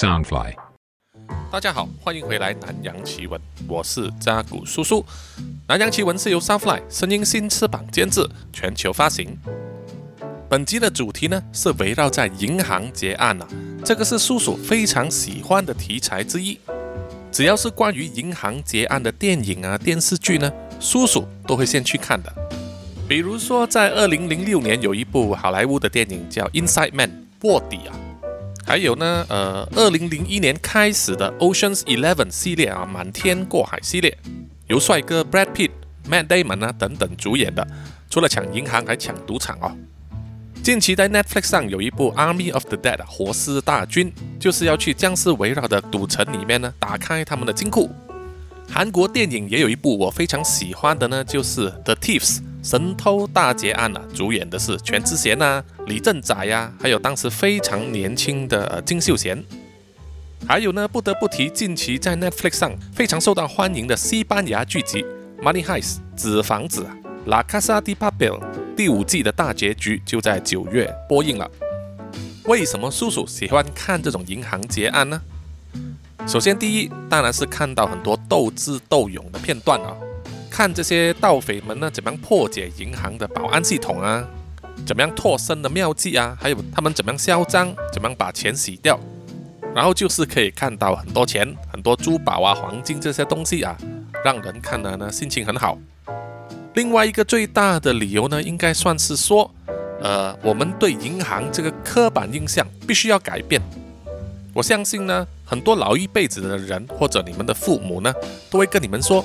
Soundfly。大家好，欢迎回来《南洋奇闻》，我是扎古叔叔。《南洋奇闻》是由 Soundfly 声音新翅膀监制，全球发行。本集的主题呢是围绕在银行结案啊，这个是叔叔非常喜欢的题材之一。只要是关于银行结案的电影啊、电视剧呢，叔叔都会先去看的。比如说，在二零零六年有一部好莱坞的电影叫《Inside Man》卧底啊，还有呢，呃，二零零一年开始的 Ocean's Eleven 系列啊，满天过海系列，由帅哥 Brad Pitt、Matt Damon 啊等等主演的，除了抢银行还抢赌场哦。近期在 Netflix 上有一部《Army of the Dead》活尸大军，就是要去僵尸围绕的赌城里面呢，打开他们的金库。韩国电影也有一部我非常喜欢的呢，就是《The Thieves》神偷大劫案啊，主演的是全智贤呐、李正宰呀，还有当时非常年轻的金秀贤。还有呢，不得不提近期在 Netflix 上非常受到欢迎的西班牙剧集《Money Heist》纸房子啊，《La Casa de Papel》。第五季的大结局就在九月播映了。为什么叔叔喜欢看这种银行劫案呢？首先，第一当然是看到很多斗智斗勇的片段啊，看这些盗匪们呢怎么样破解银行的保安系统啊，怎么样脱身的妙计啊，还有他们怎么样嚣张，怎么样把钱洗掉，然后就是可以看到很多钱、很多珠宝啊、黄金这些东西啊，让人看了呢心情很好。另外一个最大的理由呢，应该算是说，呃，我们对银行这个刻板印象必须要改变。我相信呢，很多老一辈子的人或者你们的父母呢，都会跟你们说，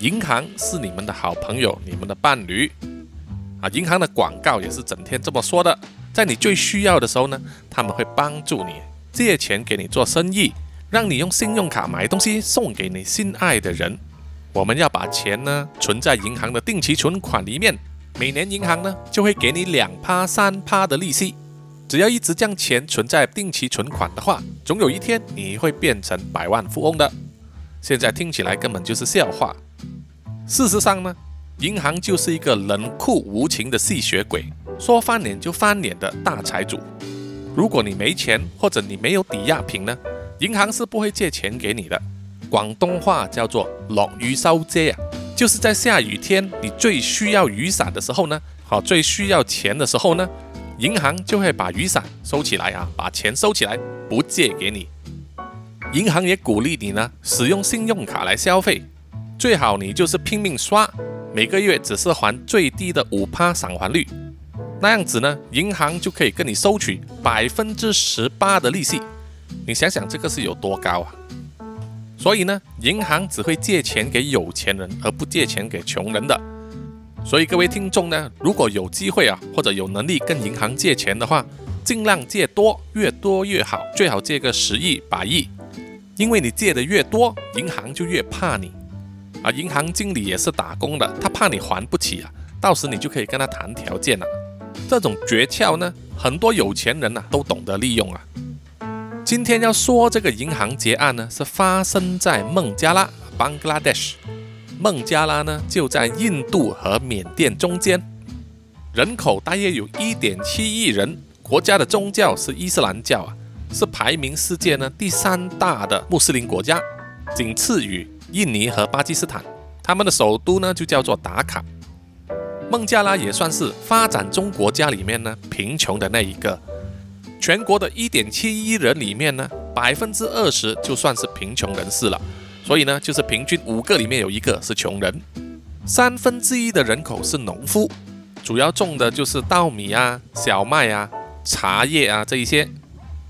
银行是你们的好朋友，你们的伴侣。啊，银行的广告也是整天这么说的，在你最需要的时候呢，他们会帮助你借钱给你做生意，让你用信用卡买东西送给你心爱的人。我们要把钱呢存在银行的定期存款里面，每年银行呢就会给你两趴三趴的利息。只要一直将钱存在定期存款的话，总有一天你会变成百万富翁的。现在听起来根本就是笑话。事实上呢，银行就是一个冷酷无情的吸血鬼，说翻脸就翻脸的大财主。如果你没钱或者你没有抵押品呢，银行是不会借钱给你的。广东话叫做“落雨收遮”啊，就是在下雨天你最需要雨伞的时候呢，好最需要钱的时候呢，银行就会把雨伞收起来啊，把钱收起来，不借给你。银行也鼓励你呢，使用信用卡来消费，最好你就是拼命刷，每个月只是还最低的五趴偿还率，那样子呢，银行就可以跟你收取百分之十八的利息。你想想这个是有多高啊？所以呢，银行只会借钱给有钱人，而不借钱给穷人的。所以各位听众呢，如果有机会啊，或者有能力跟银行借钱的话，尽量借多，越多越好，最好借个十亿、百亿。因为你借的越多，银行就越怕你。啊，银行经理也是打工的，他怕你还不起啊，到时你就可以跟他谈条件了。这种诀窍呢，很多有钱人呐都懂得利用啊。今天要说这个银行劫案呢，是发生在孟加拉 （Bangladesh）。孟加拉呢就在印度和缅甸中间，人口大约有一点七亿人，国家的宗教是伊斯兰教啊，是排名世界呢第三大的穆斯林国家，仅次于印尼和巴基斯坦。他们的首都呢就叫做达卡。孟加拉也算是发展中国家里面呢贫穷的那一个。全国的一点七亿人里面呢，百分之二十就算是贫穷人士了，所以呢，就是平均五个里面有一个是穷人。三分之一的人口是农夫，主要种的就是稻米啊、小麦啊、茶叶啊这一些。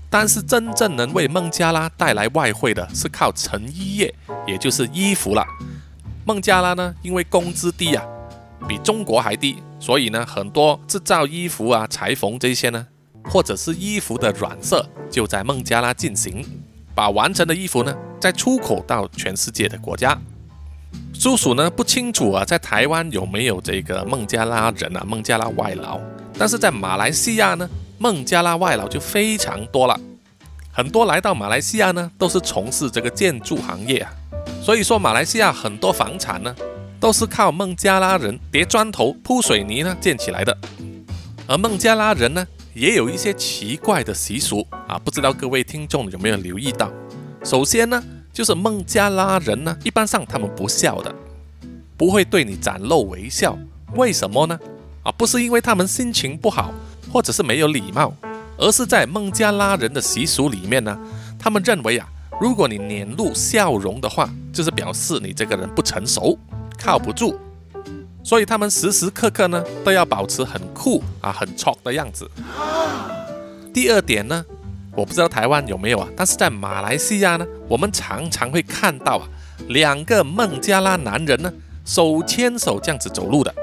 但是真正能为孟加拉带来外汇的是靠成衣业，也就是衣服了。孟加拉呢，因为工资低啊，比中国还低，所以呢，很多制造衣服啊、裁缝这些呢。或者是衣服的染色就在孟加拉进行，把完成的衣服呢再出口到全世界的国家。叔叔呢不清楚啊，在台湾有没有这个孟加拉人啊，孟加拉外劳？但是在马来西亚呢，孟加拉外劳就非常多了，很多来到马来西亚呢都是从事这个建筑行业啊。所以说，马来西亚很多房产呢都是靠孟加拉人叠砖头、铺水泥呢建起来的，而孟加拉人呢。也有一些奇怪的习俗啊，不知道各位听众有没有留意到？首先呢，就是孟加拉人呢，一般上他们不笑的，不会对你展露微笑。为什么呢？啊，不是因为他们心情不好，或者是没有礼貌，而是在孟加拉人的习俗里面呢，他们认为啊，如果你脸露笑容的话，就是表示你这个人不成熟，靠不住，所以他们时时刻刻呢都要保持很酷啊、很 c 的样子。第二点呢，我不知道台湾有没有啊，但是在马来西亚呢，我们常常会看到啊，两个孟加拉男人呢手牵手这样子走路的。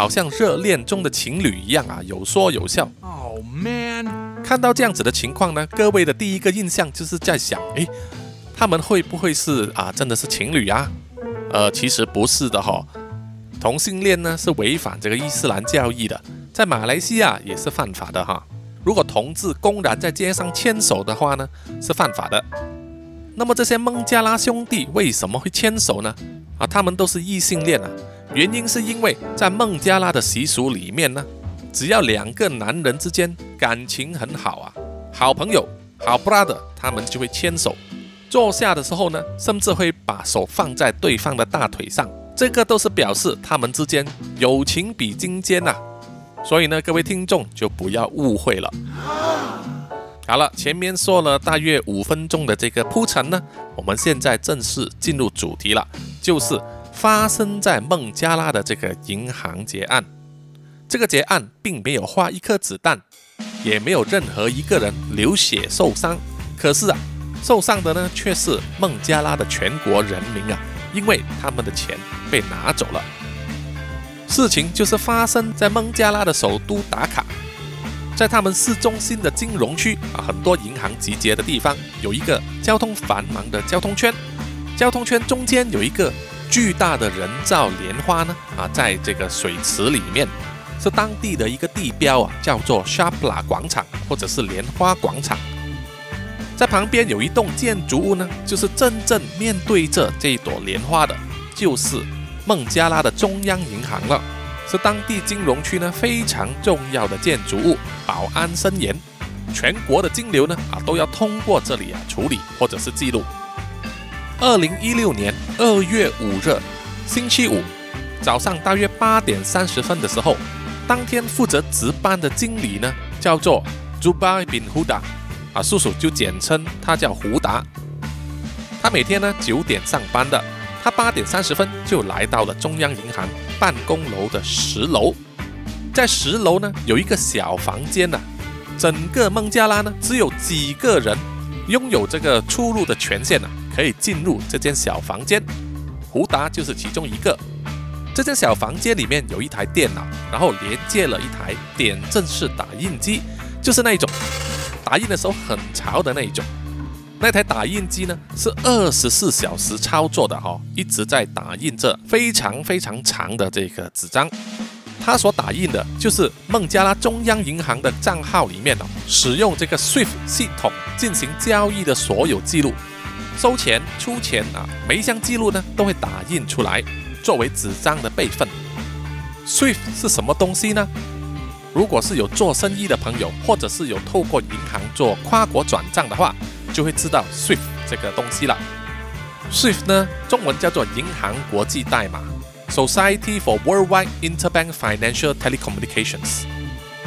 好像热恋中的情侣一样啊，有说有笑。Oh man！看到这样子的情况呢，各位的第一个印象就是在想，诶，他们会不会是啊，真的是情侣啊？呃，其实不是的哈。同性恋呢是违反这个伊斯兰教义的，在马来西亚也是犯法的哈。如果同志公然在街上牵手的话呢，是犯法的。那么这些孟加拉兄弟为什么会牵手呢？啊，他们都是异性恋啊。原因是因为在孟加拉的习俗里面呢，只要两个男人之间感情很好啊，好朋友、好 brother，他们就会牵手。坐下的时候呢，甚至会把手放在对方的大腿上，这个都是表示他们之间友情比金坚呐。所以呢，各位听众就不要误会了。好了，前面说了大约五分钟的这个铺陈呢，我们现在正式进入主题了，就是。发生在孟加拉的这个银行劫案，这个劫案并没有花一颗子弹，也没有任何一个人流血受伤。可是啊，受伤的呢却是孟加拉的全国人民啊，因为他们的钱被拿走了。事情就是发生在孟加拉的首都达卡，在他们市中心的金融区啊，很多银行集结的地方，有一个交通繁忙的交通圈，交通圈中间有一个。巨大的人造莲花呢？啊，在这个水池里面，是当地的一个地标啊，叫做 Shapla 广场，或者是莲花广场。在旁边有一栋建筑物呢，就是真正面对着这一朵莲花的，就是孟加拉的中央银行了，是当地金融区呢非常重要的建筑物，保安森严，全国的金流呢啊都要通过这里啊处理或者是记录。二零一六年二月五日，星期五早上大约八点三十分的时候，当天负责值班的经理呢，叫做 Zubair bin Huda，啊，叔叔就简称他叫胡达。他每天呢九点上班的，他八点三十分就来到了中央银行办公楼的十楼，在十楼呢有一个小房间呐，整个孟加拉呢只有几个人拥有这个出入的权限呢。可以进入这间小房间，胡达就是其中一个。这间小房间里面有一台电脑，然后连接了一台点阵式打印机，就是那一种打印的时候很潮的那一种。那台打印机呢是二十四小时操作的哈，一直在打印着非常非常长的这个纸张。它所打印的就是孟加拉中央银行的账号里面哦，使用这个 SWIFT 系统进行交易的所有记录。收钱、出钱啊，每一项记录呢都会打印出来，作为纸张的备份。SWIFT 是什么东西呢？如果是有做生意的朋友，或者是有透过银行做跨国转账的话，就会知道 SWIFT 这个东西了。SWIFT 呢，中文叫做银行国际代码 （Society for Worldwide Interbank Financial Telecommunications），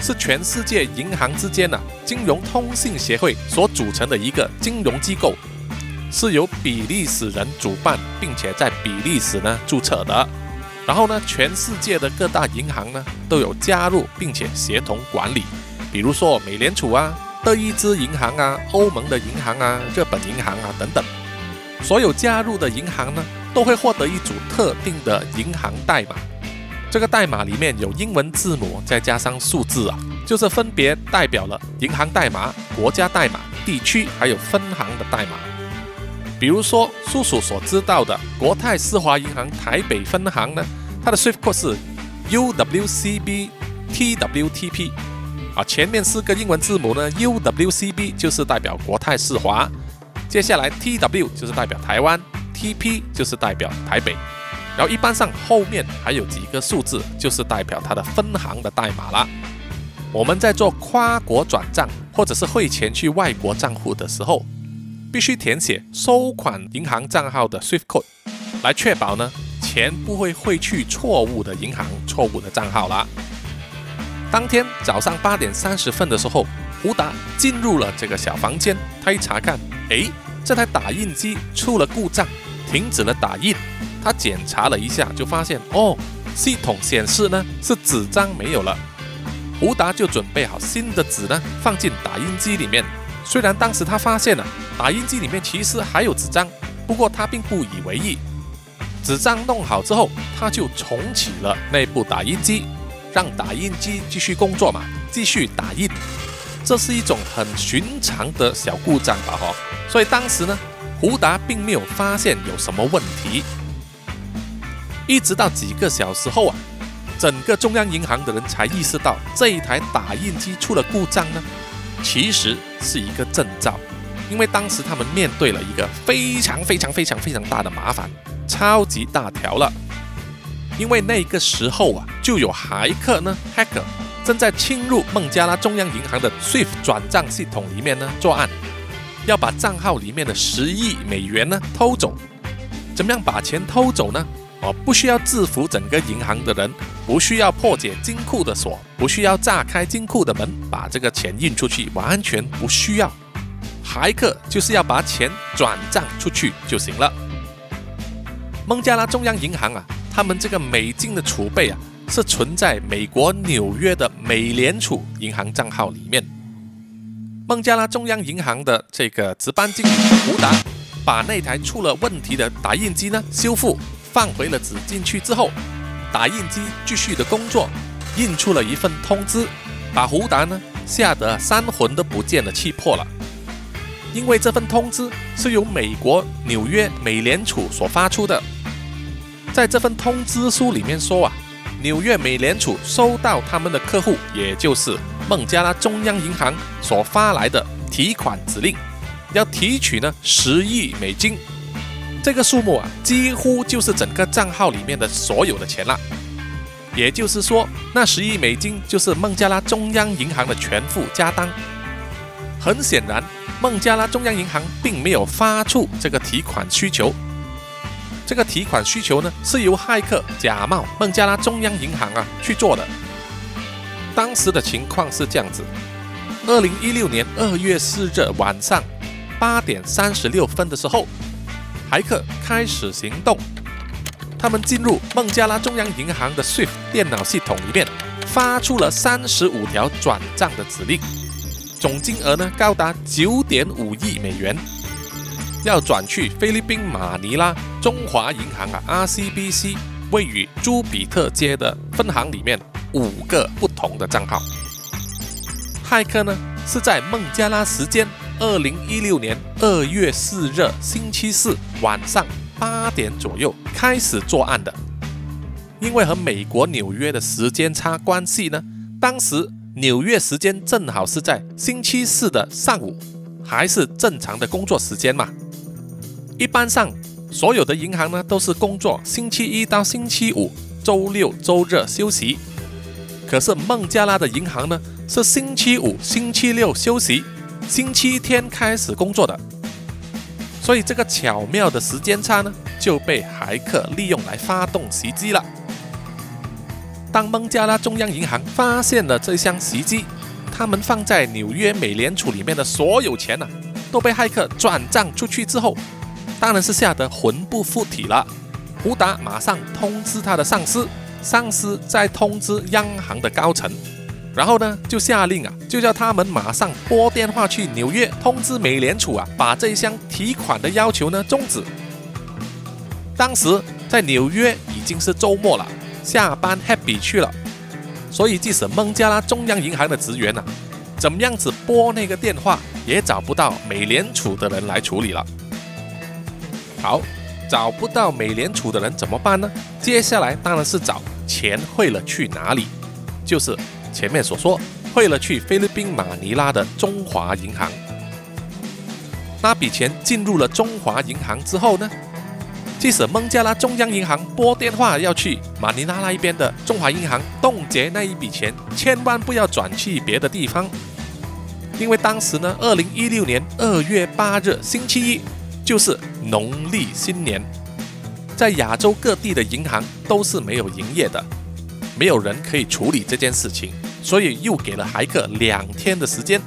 是全世界银行之间呢金融通信协会所组成的一个金融机构。是由比利时人主办，并且在比利时呢注册的。然后呢，全世界的各大银行呢都有加入，并且协同管理。比如说美联储啊、德意志银行啊、欧盟的银行啊、日本银行啊等等。所有加入的银行呢都会获得一组特定的银行代码。这个代码里面有英文字母，再加上数字啊，就是分别代表了银行代码、国家代码、地区还有分行的代码。比如说，叔叔所知道的国泰世华银行台北分行呢，它的 SWIFT code 是 UWCBTWTP 啊，前面四个英文字母呢，UWCB 就是代表国泰世华，接下来 TW 就是代表台湾，TP 就是代表台北，然后一般上后面还有几个数字，就是代表它的分行的代码了。我们在做跨国转账或者是汇钱去外国账户的时候，必须填写收款银行账号的 SWIFT code，来确保呢钱不会汇去错误的银行、错误的账号啦。当天早上八点三十分的时候，胡达进入了这个小房间，他一查看，诶，这台打印机出了故障，停止了打印。他检查了一下，就发现哦，系统显示呢是纸张没有了。胡达就准备好新的纸呢，放进打印机里面。虽然当时他发现了打印机里面其实还有纸张，不过他并不以为意。纸张弄好之后，他就重启了内部打印机，让打印机继续工作嘛，继续打印。这是一种很寻常的小故障吧？哈，所以当时呢，胡达并没有发现有什么问题。一直到几个小时后啊。整个中央银行的人才意识到，这一台打印机出了故障呢，其实是一个征兆，因为当时他们面对了一个非常非常非常非常大的麻烦，超级大条了。因为那个时候啊，就有骇客呢，hacker 正在侵入孟加拉中央银行的 SWIFT 转账系统里面呢作案，要把账号里面的十亿美元呢偷走。怎么样把钱偷走呢？哦，不需要制服整个银行的人，不需要破解金库的锁，不需要炸开金库的门，把这个钱运出去，完全不需要。骇客就是要把钱转账出去就行了。孟加拉中央银行啊，他们这个美金的储备啊，是存在美国纽约的美联储银行账号里面。孟加拉中央银行的这个值班经理胡达，把那台出了问题的打印机呢修复。放回了纸进去之后，打印机继续的工作，印出了一份通知，把胡达呢吓得三魂都不见了，气破了。因为这份通知是由美国纽约美联储所发出的，在这份通知书里面说啊，纽约美联储收到他们的客户，也就是孟加拉中央银行所发来的提款指令，要提取呢十亿美金。这个数目啊，几乎就是整个账号里面的所有的钱了。也就是说，那十亿美金就是孟加拉中央银行的全副家当。很显然，孟加拉中央银行并没有发出这个提款需求。这个提款需求呢，是由骇客假冒孟加拉中央银行啊去做的。当时的情况是这样子：二零一六年二月四日晚上八点三十六分的时候。骇客开始行动，他们进入孟加拉中央银行的 SWIFT 电脑系统里面，发出了三十五条转账的指令，总金额呢高达九点五亿美元，要转去菲律宾马尼拉中华银行啊 RCBC 位于朱比特街的分行里面五个不同的账号。骇客呢是在孟加拉时间。二零一六年二月四日星期四晚上八点左右开始作案的，因为和美国纽约的时间差关系呢，当时纽约时间正好是在星期四的上午，还是正常的工作时间嘛。一般上，所有的银行呢都是工作星期一到星期五，周六周日休息。可是孟加拉的银行呢是星期五、星期六休息。星期天开始工作的，所以这个巧妙的时间差呢，就被骇客利用来发动袭击了。当孟加拉中央银行发现了这项袭击，他们放在纽约美联储里面的所有钱呢，都被骇客转账出去之后，当然是吓得魂不附体了。胡达马上通知他的上司，上司再通知央行的高层。然后呢，就下令啊，就叫他们马上拨电话去纽约通知美联储啊，把这一项提款的要求呢终止。当时在纽约已经是周末了，下班 happy 去了，所以即使孟加拉中央银行的职员啊，怎么样子拨那个电话，也找不到美联储的人来处理了。好，找不到美联储的人怎么办呢？接下来当然是找钱汇了去哪里，就是。前面所说汇了去菲律宾马尼拉的中华银行，那笔钱进入了中华银行之后呢，即使孟加拉中央银行拨电话要去马尼拉那一边的中华银行冻结那一笔钱，千万不要转去别的地方，因为当时呢，二零一六年二月八日星期一就是农历新年，在亚洲各地的银行都是没有营业的，没有人可以处理这件事情，所以又给了骇客两天的时间，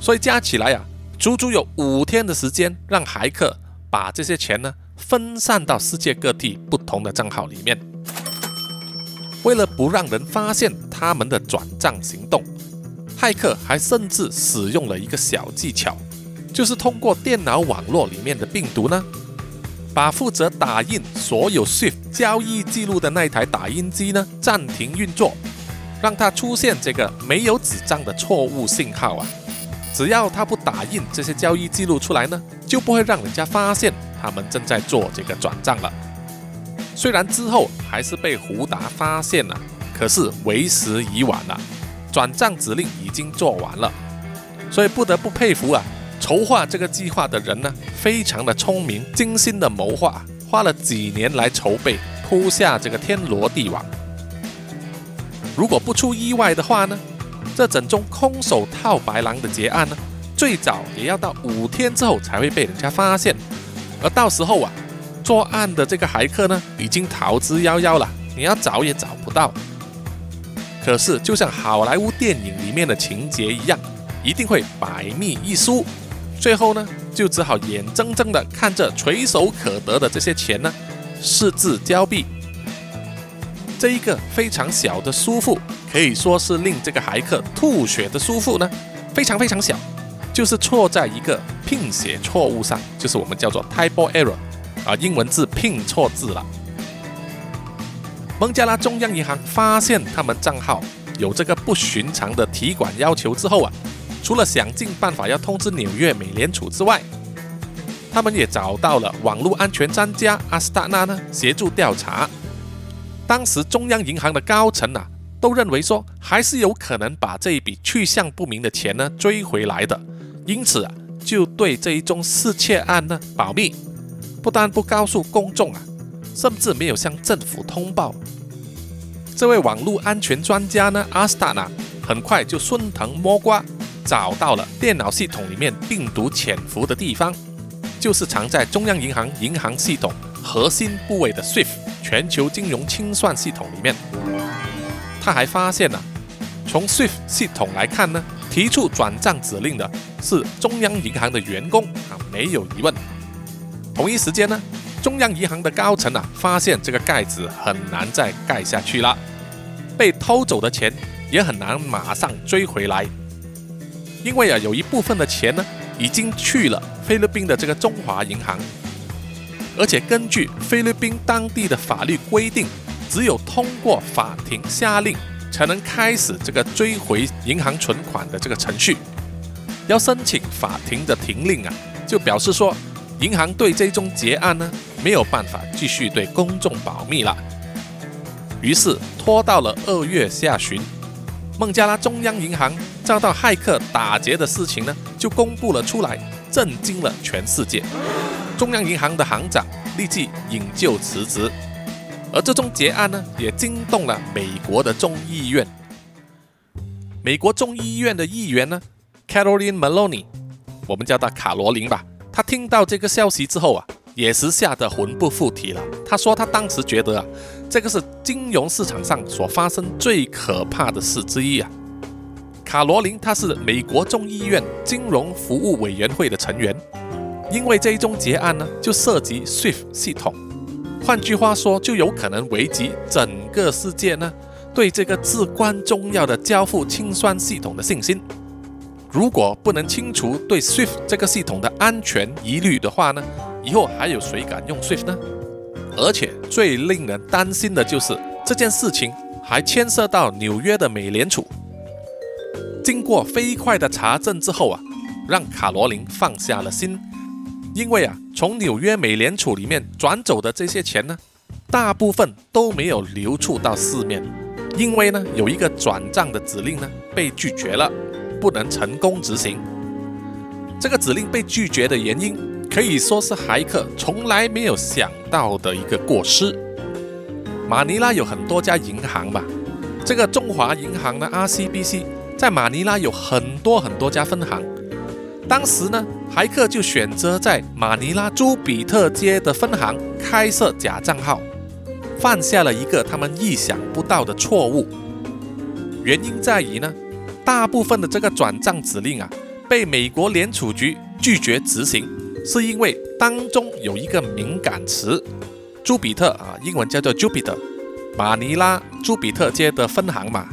所以加起来啊，足足有五天的时间让骇客。把这些钱呢分散到世界各地不同的账号里面，为了不让人发现他们的转账行动，骇客还甚至使用了一个小技巧，就是通过电脑网络里面的病毒呢，把负责打印所有 SWIFT 交易记录的那台打印机呢暂停运作，让他出现这个没有纸张的错误信号啊。只要他不打印这些交易记录出来呢，就不会让人家发现他们正在做这个转账了。虽然之后还是被胡达发现了，可是为时已晚了，转账指令已经做完了。所以不得不佩服啊，筹划这个计划的人呢，非常的聪明，精心的谋划，花了几年来筹备，铺下这个天罗地网。如果不出意外的话呢？这整宗空手套白狼的劫案呢，最早也要到五天之后才会被人家发现，而到时候啊，作案的这个骇客呢，已经逃之夭夭了，你要找也找不到。可是就像好莱坞电影里面的情节一样，一定会百密一疏，最后呢，就只好眼睁睁的看着垂手可得的这些钱呢，失之交臂。这一个非常小的疏忽。可以说是令这个骇客吐血的疏忽呢，非常非常小，就是错在一个拼写错误上，就是我们叫做 typo error 啊，英文字拼错字了。孟加拉中央银行发现他们账号有这个不寻常的提款要求之后啊，除了想尽办法要通知纽约美联储之外，他们也找到了网络安全专家阿斯塔纳呢协助调查。当时中央银行的高层啊。都认为说还是有可能把这一笔去向不明的钱呢追回来的，因此啊就对这一宗失窃案呢保密，不但不告诉公众啊，甚至没有向政府通报。这位网络安全专家呢阿斯塔纳很快就顺藤摸瓜，找到了电脑系统里面病毒潜伏的地方，就是藏在中央银行银行系统核心部位的 SWIFT 全球金融清算系统里面。他还发现呢，从 SWIFT 系统来看呢，提出转账指令的是中央银行的员工啊，没有疑问。同一时间呢，中央银行的高层啊，发现这个盖子很难再盖下去了，被偷走的钱也很难马上追回来，因为啊，有一部分的钱呢，已经去了菲律宾的这个中华银行，而且根据菲律宾当地的法律规定。只有通过法庭下令，才能开始这个追回银行存款的这个程序。要申请法庭的停令啊，就表示说，银行对这宗结案呢没有办法继续对公众保密了。于是拖到了二月下旬，孟加拉中央银行遭到骇客打劫的事情呢就公布了出来，震惊了全世界。中央银行的行长立即引咎辞职。而这宗劫案呢，也惊动了美国的众议院。美国众议院的议员呢，Caroline Maloney，我们叫她卡罗琳吧。她听到这个消息之后啊，也是吓得魂不附体了。她说，她当时觉得啊，这个是金融市场上所发生最可怕的事之一啊。卡罗琳她是美国众议院金融服务委员会的成员，因为这一宗劫案呢，就涉及 SWIFT 系统。换句话说，就有可能危及整个世界呢对这个至关重要的交付清算系统的信心。如果不能清除对 SWIFT 这个系统的安全疑虑的话呢，以后还有谁敢用 SWIFT 呢？而且最令人担心的就是这件事情还牵涉到纽约的美联储。经过飞快的查证之后啊，让卡罗琳放下了心。因为啊，从纽约美联储里面转走的这些钱呢，大部分都没有流出到市面，因为呢，有一个转账的指令呢被拒绝了，不能成功执行。这个指令被拒绝的原因，可以说是骇客从来没有想到的一个过失。马尼拉有很多家银行吧，这个中华银行的 RCBC 在马尼拉有很多很多家分行。当时呢，骇客就选择在马尼拉朱比特街的分行开设假账号，犯下了一个他们意想不到的错误。原因在于呢，大部分的这个转账指令啊，被美国联储局拒绝执行，是因为当中有一个敏感词。朱比特啊，英文叫做 Jupiter，马尼拉朱比特街的分行嘛，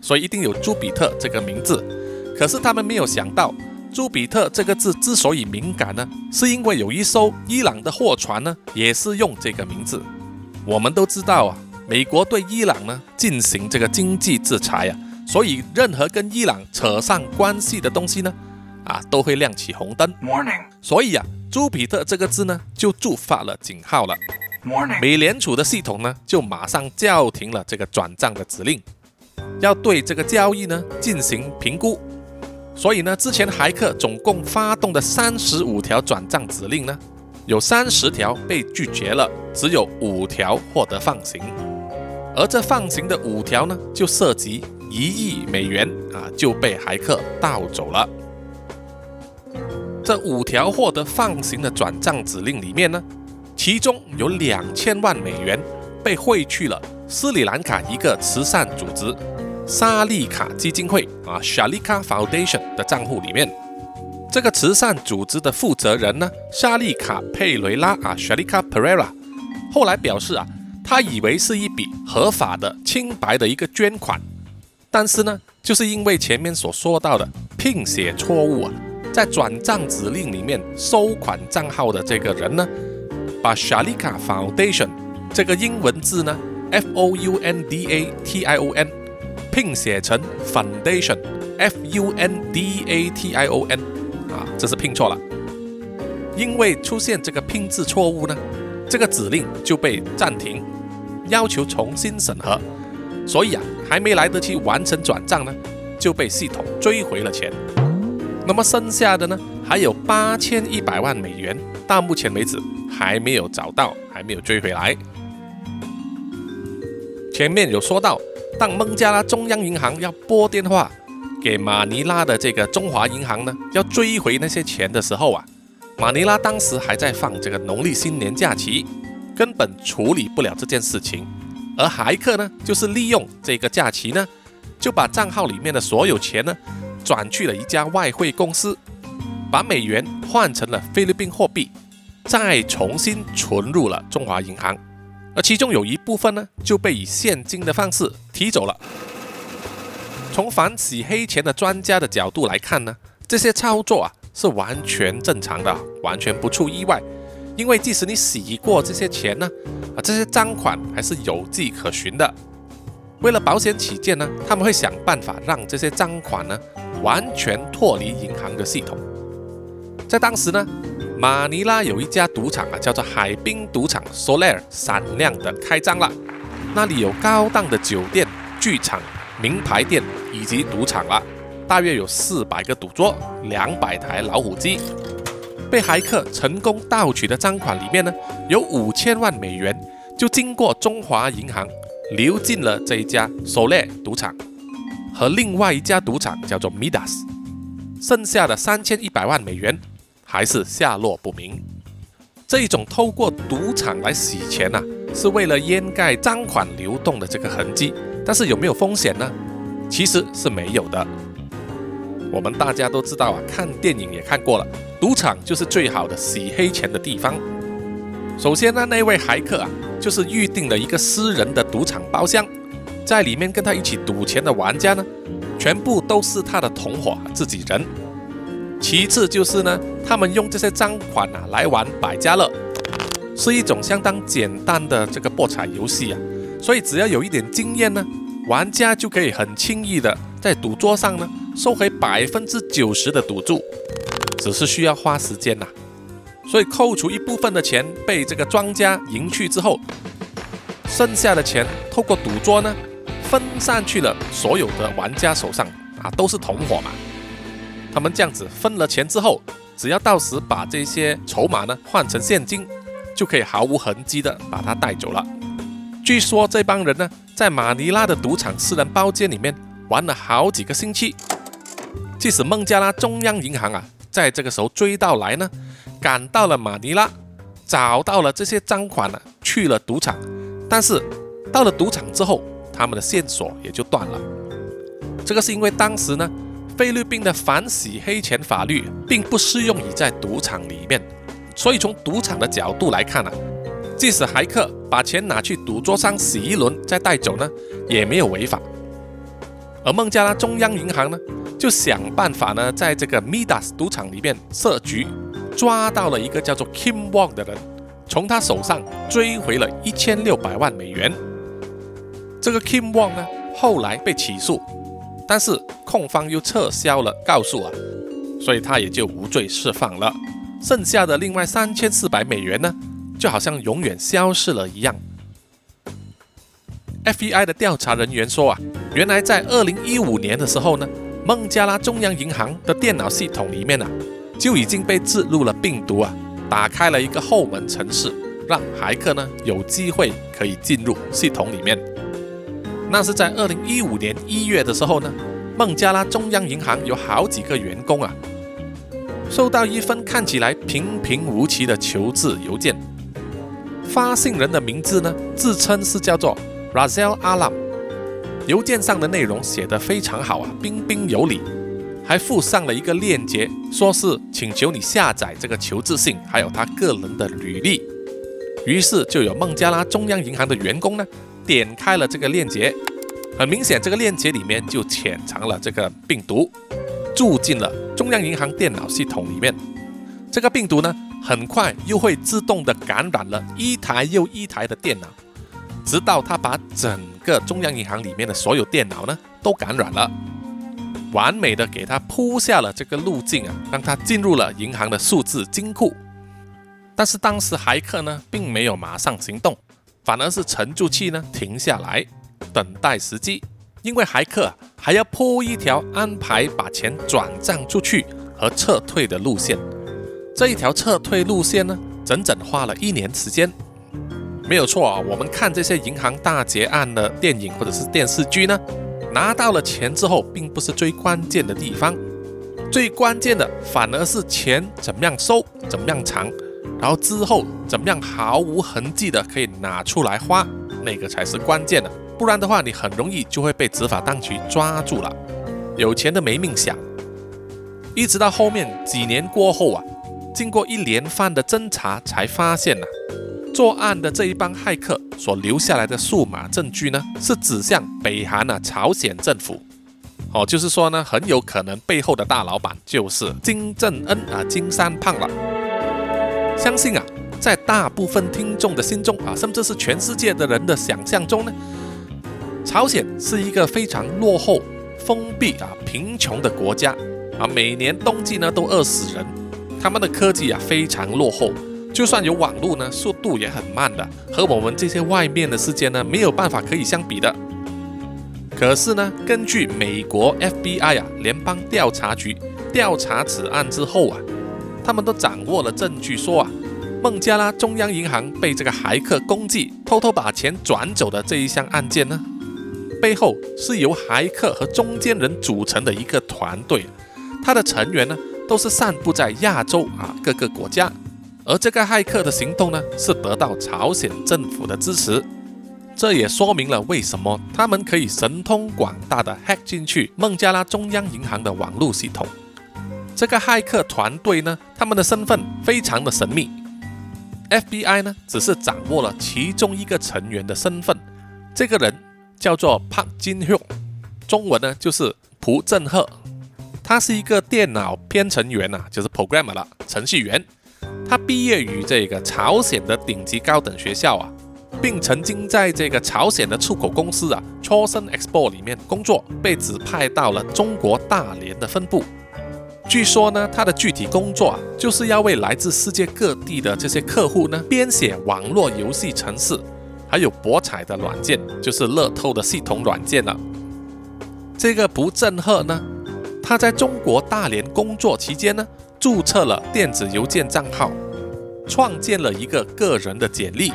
所以一定有朱比特这个名字。可是他们没有想到，朱比特这个字之所以敏感呢，是因为有一艘伊朗的货船呢，也是用这个名字。我们都知道啊，美国对伊朗呢进行这个经济制裁啊，所以任何跟伊朗扯上关系的东西呢，啊都会亮起红灯。Morning。所以啊，朱比特这个字呢，就触发了警号了。美联储的系统呢，就马上叫停了这个转账的指令，要对这个交易呢进行评估。所以呢，之前骇客总共发动的三十五条转账指令呢，有三十条被拒绝了，只有五条获得放行。而这放行的五条呢，就涉及一亿美元啊，就被骇客盗走了。这五条获得放行的转账指令里面呢。其中有两千万美元被汇去了斯里兰卡一个慈善组织沙利卡基金会啊 （Shalika Foundation） 的账户里面。这个慈善组织的负责人呢，沙利卡佩雷拉啊 （Shalika Pereira） 后来表示啊，他以为是一笔合法的、清白的一个捐款，但是呢，就是因为前面所说到的拼写错误啊，在转账指令里面收款账号的这个人呢。把 Shalika Foundation 这个英文字呢，F O U N D A T I O N，拼写成 Foundation，F U N D A T I O N，啊，这是拼错了。因为出现这个拼字错误呢，这个指令就被暂停，要求重新审核。所以啊，还没来得及完成转账呢，就被系统追回了钱。那么剩下的呢，还有八千一百万美元，到目前为止。还没有找到，还没有追回来。前面有说到，当孟加拉中央银行要拨电话给马尼拉的这个中华银行呢，要追回那些钱的时候啊，马尼拉当时还在放这个农历新年假期，根本处理不了这件事情。而骇客呢，就是利用这个假期呢，就把账号里面的所有钱呢，转去了一家外汇公司，把美元换成了菲律宾货币。再重新存入了中华银行，而其中有一部分呢就被以现金的方式提走了。从反洗黑钱的专家的角度来看呢，这些操作啊是完全正常的，完全不出意外。因为即使你洗过这些钱呢，啊这些赃款还是有迹可循的。为了保险起见呢，他们会想办法让这些赃款呢完全脱离银行的系统。在当时呢。马尼拉有一家赌场啊，叫做海滨赌场 Soler，闪亮的开张了。那里有高档的酒店、剧场、名牌店以及赌场了。大约有四百个赌桌，两百台老虎机。被骇客成功盗取的赃款里面呢，有五千万美元就经过中华银行流进了这一家 Soler 赌场和另外一家赌场叫做 Midas，剩下的三千一百万美元。还是下落不明。这种透过赌场来洗钱呢，是为了掩盖赃款流动的这个痕迹。但是有没有风险呢？其实是没有的。我们大家都知道啊，看电影也看过了，赌场就是最好的洗黑钱的地方。首先呢，那位骇客啊，就是预定了一个私人的赌场包厢，在里面跟他一起赌钱的玩家呢，全部都是他的同伙自己人。其次就是呢，他们用这些赃款啊来玩百家乐，是一种相当简单的这个博彩游戏啊，所以只要有一点经验呢，玩家就可以很轻易的在赌桌上呢收回百分之九十的赌注，只是需要花时间呐。所以扣除一部分的钱被这个庄家赢去之后，剩下的钱透过赌桌呢分散去了所有的玩家手上啊，都是同伙嘛。他们这样子分了钱之后，只要到时把这些筹码呢换成现金，就可以毫无痕迹的把它带走了。据说这帮人呢，在马尼拉的赌场私人包间里面玩了好几个星期。即使孟加拉中央银行啊，在这个时候追到来呢，赶到了马尼拉，找到了这些赃款呢，去了赌场，但是到了赌场之后，他们的线索也就断了。这个是因为当时呢，菲律宾的反洗黑钱法律并不适用于在赌场里面，所以从赌场的角度来看啊。即使骇客把钱拿去赌桌上洗一轮再带走呢，也没有违法。而孟加拉中央银行呢，就想办法呢，在这个 Midas 赌场里面设局，抓到了一个叫做 Kim Wong 的人，从他手上追回了一千六百万美元。这个 Kim Wong 呢，后来被起诉，但是控方又撤销了告诉啊，所以他也就无罪释放了。剩下的另外三千四百美元呢？就好像永远消失了一样。FBI 的调查人员说啊，原来在二零一五年的时候呢，孟加拉中央银行的电脑系统里面啊，就已经被植入了病毒啊，打开了一个后门程式，让骇客呢有机会可以进入系统里面。那是在二零一五年一月的时候呢，孟加拉中央银行有好几个员工啊，收到一份看起来平平无奇的求职邮件。发信人的名字呢，自称是叫做 Razel Alam。邮件上的内容写得非常好啊，彬彬有礼，还附上了一个链接，说是请求你下载这个求职信，还有他个人的履历。于是就有孟加拉中央银行的员工呢，点开了这个链接，很明显，这个链接里面就潜藏了这个病毒，住进了中央银行电脑系统里面。这个病毒呢？很快又会自动的感染了一台又一台的电脑，直到它把整个中央银行里面的所有电脑呢都感染了，完美的给它铺下了这个路径啊，让它进入了银行的数字金库。但是当时骇客呢并没有马上行动，反而是沉住气呢停下来等待时机，因为骇客还要铺一条安排把钱转账出去和撤退的路线。这一条撤退路线呢，整整花了一年时间，没有错啊。我们看这些银行大劫案的电影或者是电视剧呢，拿到了钱之后，并不是最关键的地方，最关键的反而是钱怎么样收，怎么样藏，然后之后怎么样毫无痕迹的可以拿出来花，那个才是关键的。不然的话，你很容易就会被执法当局抓住了，有钱的没命享。一直到后面几年过后啊。经过一连番的侦查，才发现呐，作案的这一帮骇客所留下来的数码证据呢，是指向北韩啊朝鲜政府。哦，就是说呢，很有可能背后的大老板就是金正恩啊，金三胖了。相信啊，在大部分听众的心中啊，甚至是全世界的人的想象中呢，朝鲜是一个非常落后、封闭啊、贫穷的国家啊，每年冬季呢都饿死人。他们的科技啊非常落后，就算有网络呢，速度也很慢的，和我们这些外面的世界呢没有办法可以相比的。可是呢，根据美国 FBI 啊联邦调查局调查此案之后啊，他们都掌握了证据，说啊，孟加拉中央银行被这个骇客攻击，偷偷把钱转走的这一项案件呢，背后是由骇客和中间人组成的一个团队，他的成员呢。都是散布在亚洲啊各个国家，而这个骇客的行动呢，是得到朝鲜政府的支持，这也说明了为什么他们可以神通广大的 hack 进去孟加拉中央银行的网络系统。这个骇客团队呢，他们的身份非常的神秘，FBI 呢只是掌握了其中一个成员的身份，这个人叫做朴金秀，中文呢就是朴正赫。他是一个电脑编程员呐，就是 programmer 了，程序员。他毕业于这个朝鲜的顶级高等学校啊，并曾经在这个朝鲜的出口公司啊 c h o s e n Expo 里面工作，被指派到了中国大连的分部。据说呢，他的具体工作啊，就是要为来自世界各地的这些客户呢，编写网络游戏程式，还有博彩的软件，就是乐透的系统软件了。这个不正赫呢？他在中国大连工作期间呢，注册了电子邮件账号，创建了一个个人的简历，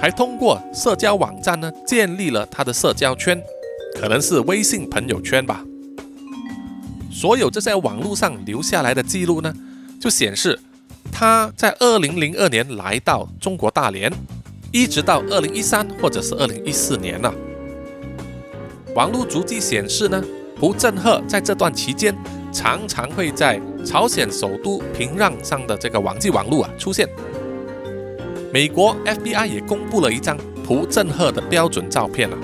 还通过社交网站呢建立了他的社交圈，可能是微信朋友圈吧。所有这些网络上留下来的记录呢，就显示他在二零零二年来到中国大连，一直到二零一三或者是二零一四年了。网络足迹显示呢，朴振赫在这段期间常常会在朝鲜首都平壤上的这个网际网络啊出现。美国 FBI 也公布了一张朴振赫的标准照片啊，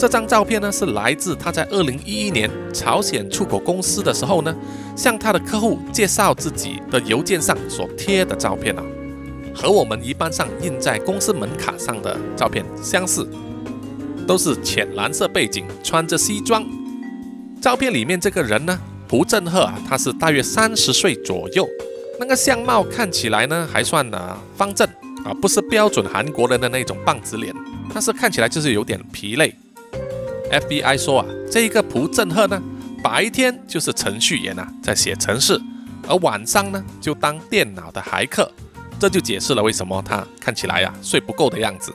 这张照片呢是来自他在二零一一年朝鲜出口公司的时候呢，向他的客户介绍自己的邮件上所贴的照片啊，和我们一般上印在公司门卡上的照片相似。都是浅蓝色背景，穿着西装。照片里面这个人呢，朴振赫啊，他是大约三十岁左右，那个相貌看起来呢还算呢方正啊，不是标准韩国人的那种棒子脸，但是看起来就是有点疲累。FBI 说啊，这个朴振赫呢，白天就是程序员啊，在写程式，而晚上呢就当电脑的骇客，这就解释了为什么他看起来呀睡不够的样子。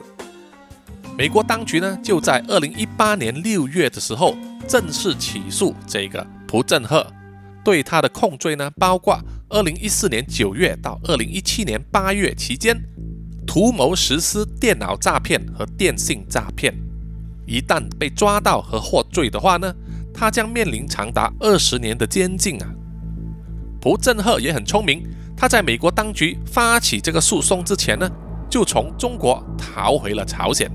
美国当局呢，就在二零一八年六月的时候正式起诉这个朴振赫，对他的控罪呢，包括二零一四年九月到二零一七年八月期间，图谋实施电脑诈骗和电信诈骗。一旦被抓到和获罪的话呢，他将面临长达二十年的监禁啊。朴振赫也很聪明，他在美国当局发起这个诉讼之前呢，就从中国逃回了朝鲜。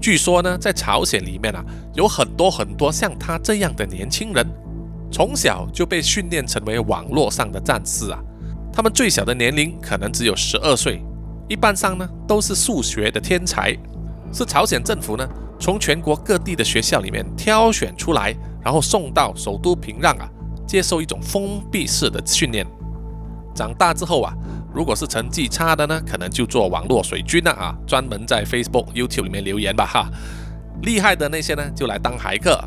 据说呢，在朝鲜里面啊，有很多很多像他这样的年轻人，从小就被训练成为网络上的战士啊。他们最小的年龄可能只有十二岁，一般上呢都是数学的天才，是朝鲜政府呢从全国各地的学校里面挑选出来，然后送到首都平壤啊，接受一种封闭式的训练。长大之后啊。如果是成绩差的呢，可能就做网络水军了啊，专门在 Facebook、YouTube 里面留言吧哈。厉害的那些呢，就来当骇客，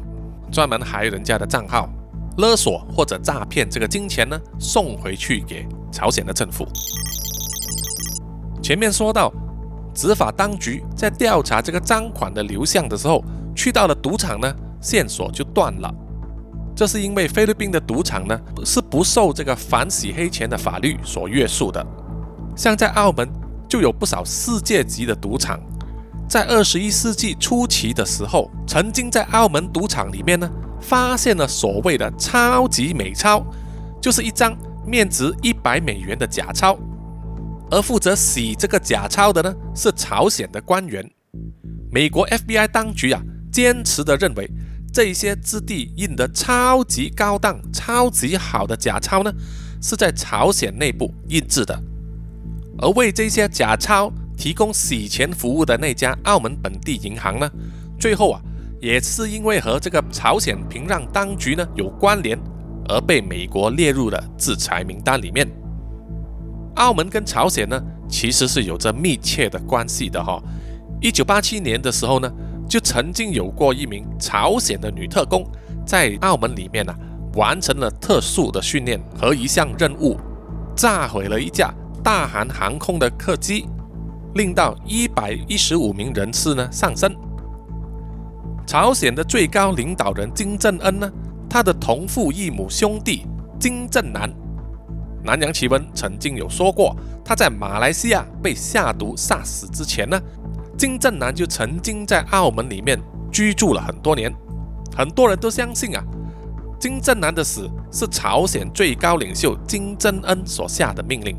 专门害人家的账号，勒索或者诈骗这个金钱呢，送回去给朝鲜的政府。前面说到，执法当局在调查这个赃款的流向的时候，去到了赌场呢，线索就断了。这是因为菲律宾的赌场呢是不受这个反洗黑钱的法律所约束的，像在澳门就有不少世界级的赌场，在二十一世纪初期的时候，曾经在澳门赌场里面呢发现了所谓的超级美钞，就是一张面值一百美元的假钞，而负责洗这个假钞的呢是朝鲜的官员，美国 FBI 当局啊坚持的认为。这些质地印得超级高档、超级好的假钞呢，是在朝鲜内部印制的。而为这些假钞提供洗钱服务的那家澳门本地银行呢，最后啊，也是因为和这个朝鲜平壤当局呢有关联，而被美国列入了制裁名单里面。澳门跟朝鲜呢，其实是有着密切的关系的哈。一九八七年的时候呢。就曾经有过一名朝鲜的女特工在澳门里面呢，完成了特殊的训练和一项任务，炸毁了一架大韩航空的客机，令到一百一十五名人士呢丧生。朝鲜的最高领导人金正恩呢，他的同父异母兄弟金正男，南洋奇闻曾经有说过，他在马来西亚被下毒杀死之前呢。金正男就曾经在澳门里面居住了很多年，很多人都相信啊，金正男的死是朝鲜最高领袖金正恩所下的命令。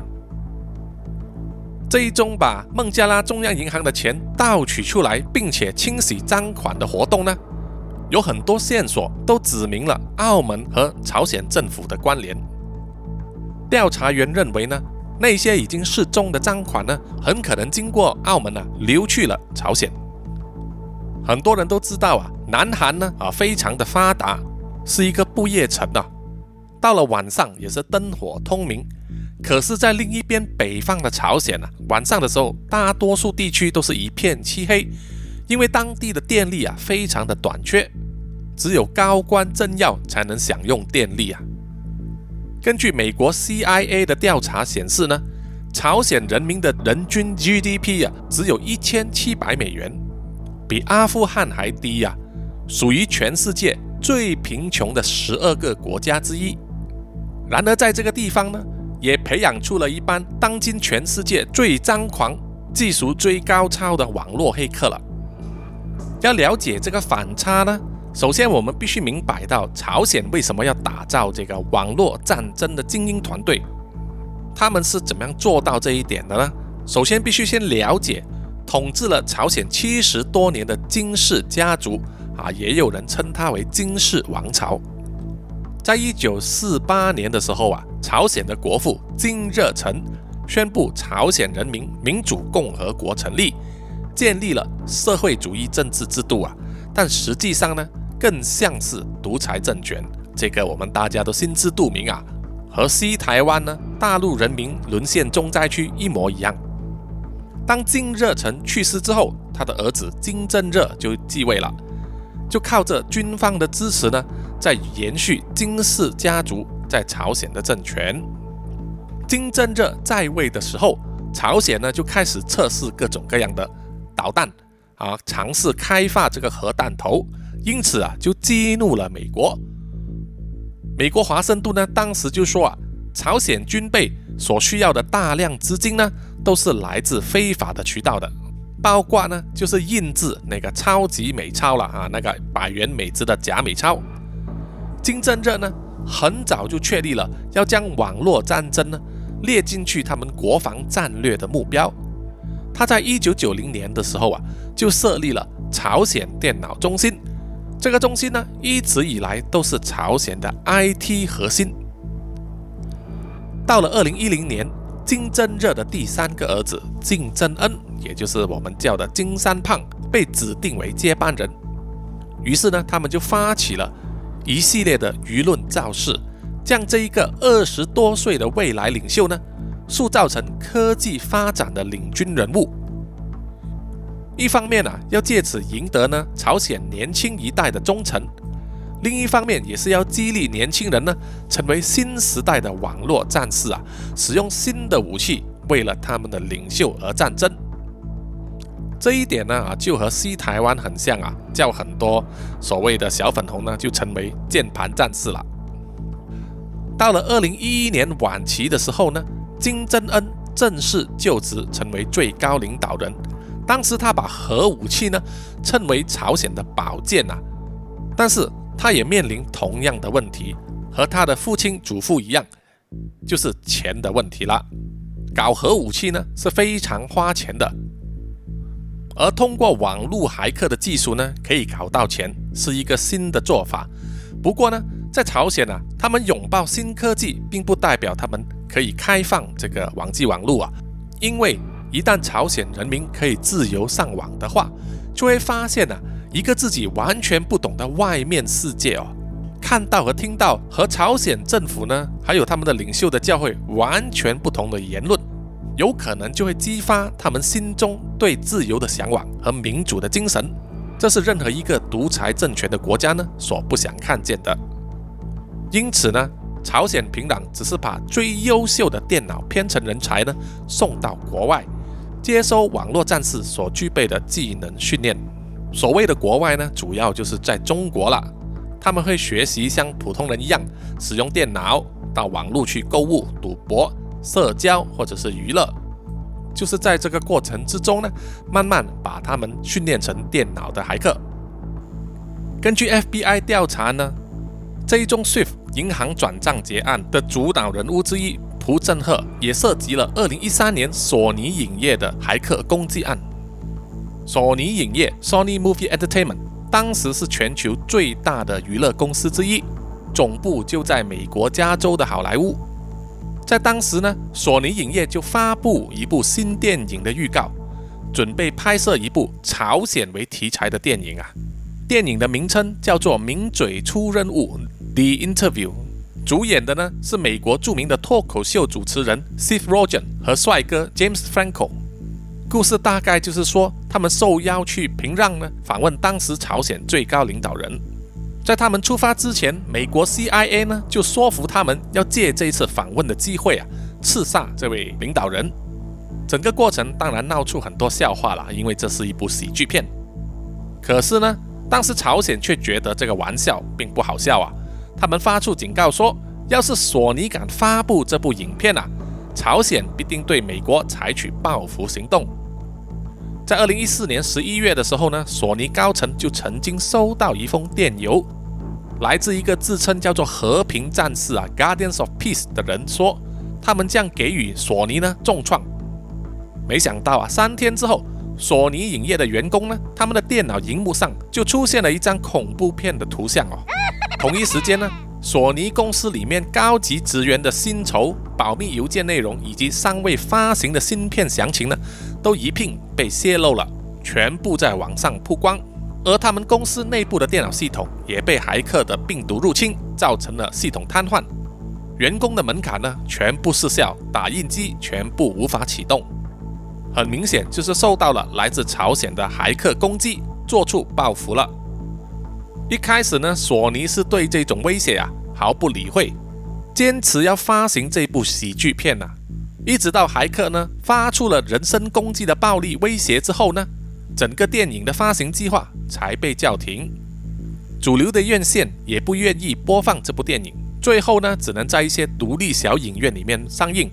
这一宗把孟加拉中央银行的钱盗取出来，并且清洗赃款的活动呢，有很多线索都指明了澳门和朝鲜政府的关联。调查员认为呢？那些已经失踪的赃款呢，很可能经过澳门呢流去了朝鲜。很多人都知道啊，南韩呢啊非常的发达，是一个不夜城啊，到了晚上也是灯火通明。可是，在另一边北方的朝鲜啊，晚上的时候大多数地区都是一片漆黑，因为当地的电力啊非常的短缺，只有高官政要才能享用电力啊。根据美国 CIA 的调查显示呢，朝鲜人民的人均 GDP 啊，只有一千七百美元，比阿富汗还低呀，属于全世界最贫穷的十二个国家之一。然而，在这个地方呢，也培养出了一班当今全世界最张狂、技术最高超的网络黑客了。要了解这个反差呢，首先我们必须明白到朝鲜为什么要打造这个网络战争的精英团队，他们是怎么样做到这一点的呢？首先必须先了解统治了朝鲜七十多年的金氏家族啊，也有人称它为金氏王朝。在一九四八年的时候啊，朝鲜的国父金日成宣布朝鲜人民民主共和国成立，建立了社会主义政治制度啊。但实际上呢，更像是独裁政权。这个我们大家都心知肚明啊，和西台湾呢大陆人民沦陷重灾区一模一样。当金日成去世之后，他的儿子金正日就继位了，就靠着军方的支持呢。在延续金氏家族在朝鲜的政权。金正日在位的时候，朝鲜呢就开始测试各种各样的导弹啊，尝试开发这个核弹头，因此啊就激怒了美国。美国华盛顿呢当时就说啊，朝鲜军备所需要的大量资金呢都是来自非法的渠道的，包括呢就是印制那个超级美钞了啊，那个百元美值的假美钞。金正日呢，很早就确立了要将网络战争呢列进去他们国防战略的目标。他在一九九零年的时候啊，就设立了朝鲜电脑中心。这个中心呢，一直以来都是朝鲜的 IT 核心。到了二零一零年，金正日的第三个儿子金正恩，也就是我们叫的金三胖，被指定为接班人。于是呢，他们就发起了。一系列的舆论造势，将这一个二十多岁的未来领袖呢，塑造成科技发展的领军人物。一方面啊，要借此赢得呢朝鲜年轻一代的忠诚；另一方面，也是要激励年轻人呢，成为新时代的网络战士啊，使用新的武器，为了他们的领袖而战争。这一点呢啊，就和西台湾很像啊，叫很多所谓的小粉红呢，就成为键盘战士了。到了二零一一年晚期的时候呢，金正恩正式就职成为最高领导人。当时他把核武器呢称为朝鲜的宝剑呐，但是他也面临同样的问题，和他的父亲祖父一样，就是钱的问题了。搞核武器呢是非常花钱的。而通过网络骇客的技术呢，可以搞到钱，是一个新的做法。不过呢，在朝鲜啊，他们拥抱新科技，并不代表他们可以开放这个网际网络啊。因为一旦朝鲜人民可以自由上网的话，就会发现啊，一个自己完全不懂的外面世界哦，看到和听到和朝鲜政府呢，还有他们的领袖的教会完全不同的言论。有可能就会激发他们心中对自由的向往和民主的精神，这是任何一个独裁政权的国家呢所不想看见的。因此呢，朝鲜平壤只是把最优秀的电脑编程人才呢送到国外，接收网络战士所具备的技能训练。所谓的国外呢，主要就是在中国了。他们会学习像普通人一样使用电脑到网络去购物、赌博。社交或者是娱乐，就是在这个过程之中呢，慢慢把他们训练成电脑的骇客。根据 FBI 调查呢，这一宗 SWIFT 银行转账结案的主导人物之一朴正赫，也涉及了2013年索尼影业的骇客攻击案。索尼影业 （Sony Movie Entertainment） 当时是全球最大的娱乐公司之一，总部就在美国加州的好莱坞。在当时呢，索尼影业就发布一部新电影的预告，准备拍摄一部朝鲜为题材的电影啊。电影的名称叫做《名嘴出任务》（The Interview），主演的呢是美国著名的脱口秀主持人 Seth Rogen 和帅哥 James Franco。故事大概就是说，他们受邀去平壤呢访问当时朝鲜最高领导人。在他们出发之前，美国 CIA 呢就说服他们要借这一次访问的机会啊，刺杀这位领导人。整个过程当然闹出很多笑话了，因为这是一部喜剧片。可是呢，当时朝鲜却觉得这个玩笑并不好笑啊，他们发出警告说，要是索尼敢发布这部影片啊，朝鲜必定对美国采取报复行动。在二零一四年十一月的时候呢，索尼高层就曾经收到一封电邮，来自一个自称叫做“和平战士”啊 （Guardians of Peace） 的人，说他们将给予索尼呢重创。没想到啊，三天之后，索尼影业的员工呢，他们的电脑荧幕上就出现了一张恐怖片的图像哦。同一时间呢，索尼公司里面高级职员的薪酬、保密邮件内容以及尚未发行的芯片详情呢？都一并被泄露了，全部在网上曝光，而他们公司内部的电脑系统也被骇客的病毒入侵，造成了系统瘫痪，员工的门槛呢全部失效，打印机全部无法启动，很明显就是受到了来自朝鲜的骇客攻击，做出报复了。一开始呢，索尼是对这种威胁啊毫不理会，坚持要发行这部喜剧片呐。一直到骇客呢发出了人身攻击的暴力威胁之后呢，整个电影的发行计划才被叫停。主流的院线也不愿意播放这部电影，最后呢只能在一些独立小影院里面上映，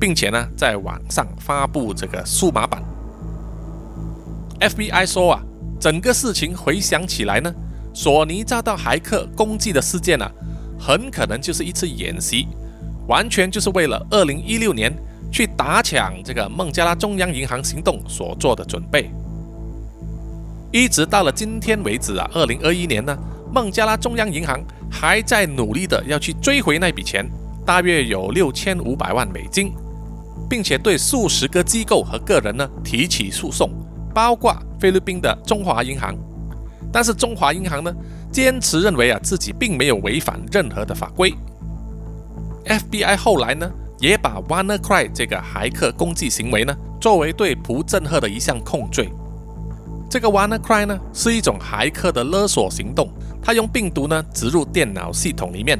并且呢在网上发布这个数码版。FBI 说啊，整个事情回想起来呢，索尼遭到骇客攻击的事件啊，很可能就是一次演习。完全就是为了二零一六年去打抢这个孟加拉中央银行行动所做的准备。一直到了今天为止啊，二零二一年呢，孟加拉中央银行还在努力的要去追回那笔钱，大约有六千五百万美金，并且对数十个机构和个人呢提起诉讼，包括菲律宾的中华银行。但是中华银行呢，坚持认为啊自己并没有违反任何的法规。FBI 后来呢，也把 WannaCry 这个骇客攻击行为呢，作为对朴正赫的一项控罪。这个 WannaCry 呢，是一种骇客的勒索行动，他用病毒呢植入电脑系统里面，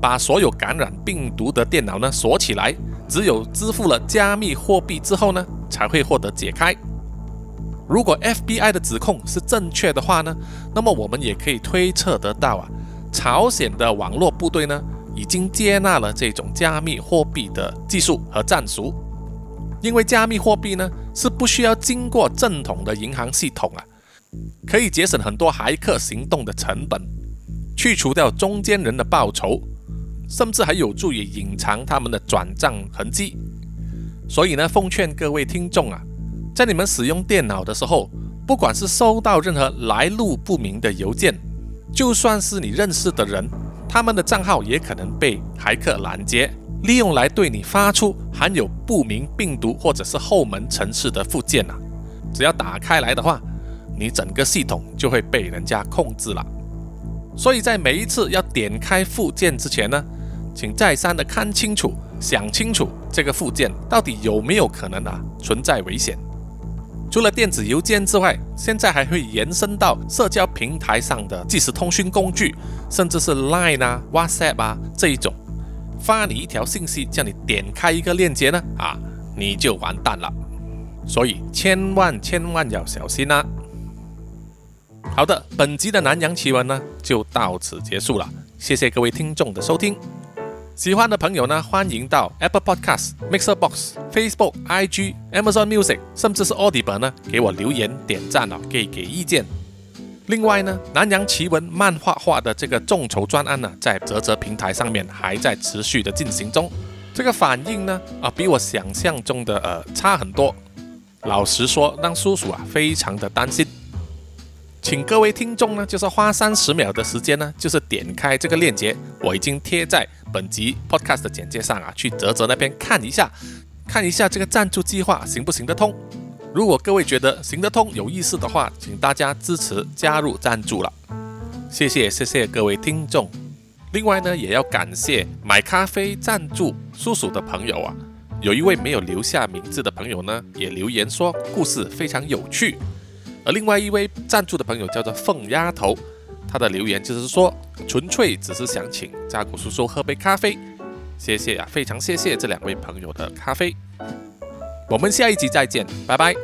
把所有感染病毒的电脑呢锁起来，只有支付了加密货币之后呢，才会获得解开。如果 FBI 的指控是正确的话呢，那么我们也可以推测得到啊，朝鲜的网络部队呢。已经接纳了这种加密货币的技术和战术，因为加密货币呢是不需要经过正统的银行系统啊，可以节省很多骇客行动的成本，去除掉中间人的报酬，甚至还有助于隐藏他们的转账痕迹。所以呢，奉劝各位听众啊，在你们使用电脑的时候，不管是收到任何来路不明的邮件，就算是你认识的人。他们的账号也可能被骇客拦截，利用来对你发出含有不明病毒或者是后门程式的附件啊。只要打开来的话，你整个系统就会被人家控制了。所以在每一次要点开附件之前呢，请再三的看清楚、想清楚这个附件到底有没有可能啊存在危险。除了电子邮件之外，现在还会延伸到社交平台上的即时通讯工具，甚至是 Line 啊、WhatsApp 啊这一种，发你一条信息，叫你点开一个链接呢，啊，你就完蛋了。所以千万千万要小心啊！好的，本集的南洋奇闻呢就到此结束了，谢谢各位听众的收听。喜欢的朋友呢，欢迎到 Apple Podcast、Mixer Box、Facebook、IG、Amazon Music，甚至是 Audible 呢，给我留言点赞哦，给给意见。另外呢，南洋奇闻漫画化的这个众筹专案呢，在泽泽平台上面还在持续的进行中。这个反应呢，啊，比我想象中的呃差很多。老实说，让叔叔啊非常的担心。请各位听众呢，就是花三十秒的时间呢，就是点开这个链接，我已经贴在本集 podcast 的简介上啊，去泽泽那边看一下，看一下这个赞助计划行不行得通。如果各位觉得行得通、有意思的话，请大家支持加入赞助了，谢谢谢谢各位听众。另外呢，也要感谢买咖啡赞助叔叔的朋友啊，有一位没有留下名字的朋友呢，也留言说故事非常有趣。而另外一位赞助的朋友叫做凤丫头，他的留言就是说，纯粹只是想请扎古叔叔喝杯咖啡，谢谢啊，非常谢谢这两位朋友的咖啡。我们下一集再见，拜拜。